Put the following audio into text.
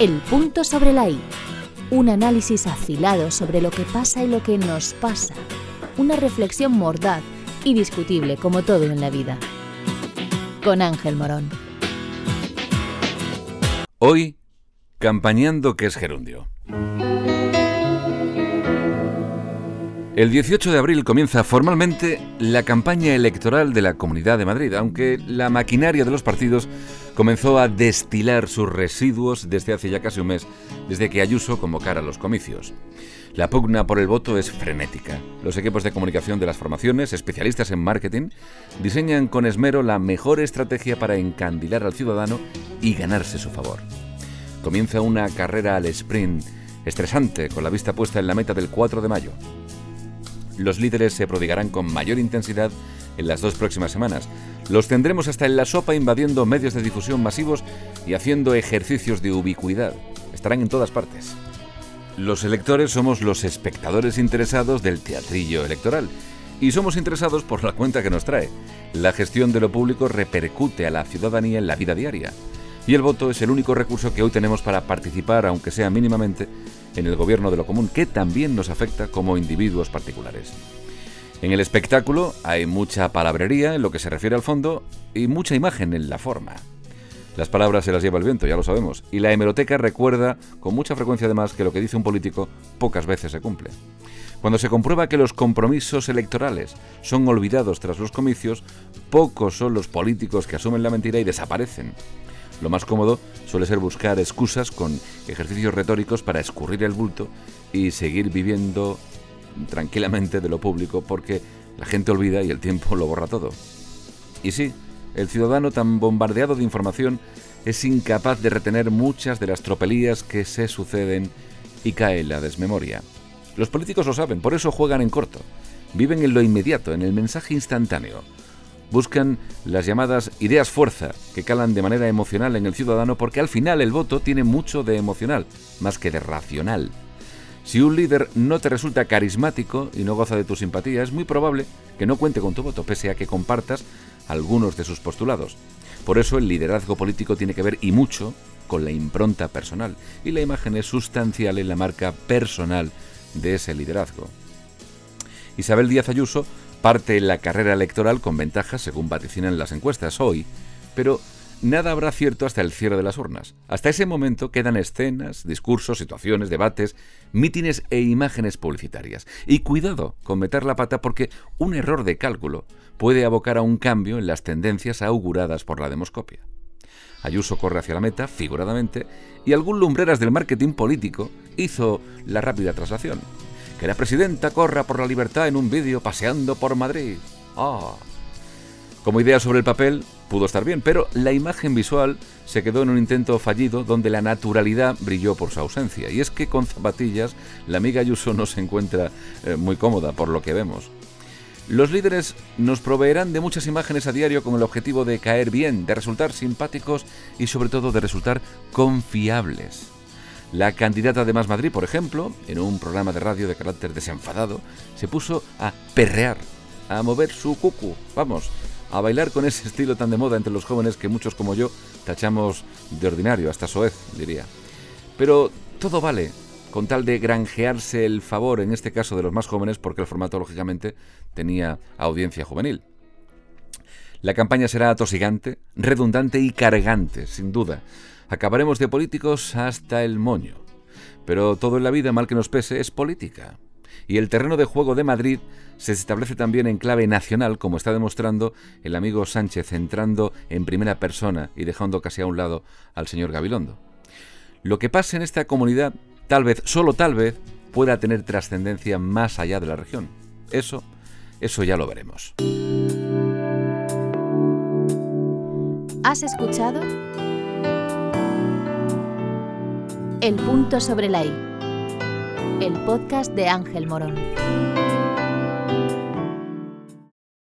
El punto sobre la I. Un análisis afilado sobre lo que pasa y lo que nos pasa. Una reflexión mordaz y discutible como todo en la vida. Con Ángel Morón. Hoy, campañando que es gerundio. El 18 de abril comienza formalmente la campaña electoral de la Comunidad de Madrid, aunque la maquinaria de los partidos comenzó a destilar sus residuos desde hace ya casi un mes, desde que Ayuso convocara los comicios. La pugna por el voto es frenética. Los equipos de comunicación de las formaciones, especialistas en marketing, diseñan con esmero la mejor estrategia para encandilar al ciudadano y ganarse su favor. Comienza una carrera al sprint estresante, con la vista puesta en la meta del 4 de mayo los líderes se prodigarán con mayor intensidad en las dos próximas semanas. Los tendremos hasta en la sopa invadiendo medios de difusión masivos y haciendo ejercicios de ubicuidad. Estarán en todas partes. Los electores somos los espectadores interesados del teatrillo electoral y somos interesados por la cuenta que nos trae. La gestión de lo público repercute a la ciudadanía en la vida diaria y el voto es el único recurso que hoy tenemos para participar, aunque sea mínimamente, en el gobierno de lo común, que también nos afecta como individuos particulares. En el espectáculo hay mucha palabrería en lo que se refiere al fondo y mucha imagen en la forma. Las palabras se las lleva el viento, ya lo sabemos, y la hemeroteca recuerda con mucha frecuencia además que lo que dice un político pocas veces se cumple. Cuando se comprueba que los compromisos electorales son olvidados tras los comicios, pocos son los políticos que asumen la mentira y desaparecen. Lo más cómodo suele ser buscar excusas con ejercicios retóricos para escurrir el bulto y seguir viviendo tranquilamente de lo público porque la gente olvida y el tiempo lo borra todo. Y sí, el ciudadano tan bombardeado de información es incapaz de retener muchas de las tropelías que se suceden y cae en la desmemoria. Los políticos lo saben, por eso juegan en corto. Viven en lo inmediato, en el mensaje instantáneo buscan las llamadas ideas fuerza, que calan de manera emocional en el ciudadano porque al final el voto tiene mucho de emocional, más que de racional. Si un líder no te resulta carismático y no goza de tu simpatía, es muy probable que no cuente con tu voto, pese a que compartas algunos de sus postulados. Por eso el liderazgo político tiene que ver y mucho con la impronta personal, y la imagen es sustancial en la marca personal de ese liderazgo. Isabel Díaz Ayuso parte la carrera electoral con ventajas según vaticinan las encuestas hoy, pero nada habrá cierto hasta el cierre de las urnas. Hasta ese momento quedan escenas, discursos, situaciones, debates, mítines e imágenes publicitarias. Y cuidado con meter la pata porque un error de cálculo puede abocar a un cambio en las tendencias auguradas por la demoscopia. Ayuso corre hacia la meta, figuradamente, y algún lumbreras del marketing político hizo la rápida traslación que la presidenta corra por la libertad en un vídeo paseando por Madrid. Ah. Como idea sobre el papel, pudo estar bien, pero la imagen visual se quedó en un intento fallido donde la naturalidad brilló por su ausencia. Y es que con zapatillas la amiga Ayuso no se encuentra eh, muy cómoda por lo que vemos. Los líderes nos proveerán de muchas imágenes a diario con el objetivo de caer bien, de resultar simpáticos y sobre todo de resultar confiables. La candidata de Más Madrid, por ejemplo, en un programa de radio de carácter desenfadado, se puso a perrear, a mover su cucu, vamos, a bailar con ese estilo tan de moda entre los jóvenes que muchos como yo tachamos de ordinario, hasta soez, diría. Pero todo vale, con tal de granjearse el favor, en este caso de los más jóvenes, porque el formato, lógicamente, tenía audiencia juvenil. La campaña será atosigante, redundante y cargante, sin duda. Acabaremos de políticos hasta el moño. Pero todo en la vida, mal que nos pese, es política. Y el terreno de juego de Madrid se establece también en clave nacional, como está demostrando el amigo Sánchez entrando en primera persona y dejando casi a un lado al señor Gabilondo. Lo que pase en esta comunidad, tal vez, solo tal vez, pueda tener trascendencia más allá de la región. Eso, eso ya lo veremos. ¿Has escuchado? El punto sobre la I. El podcast de Ángel Morón.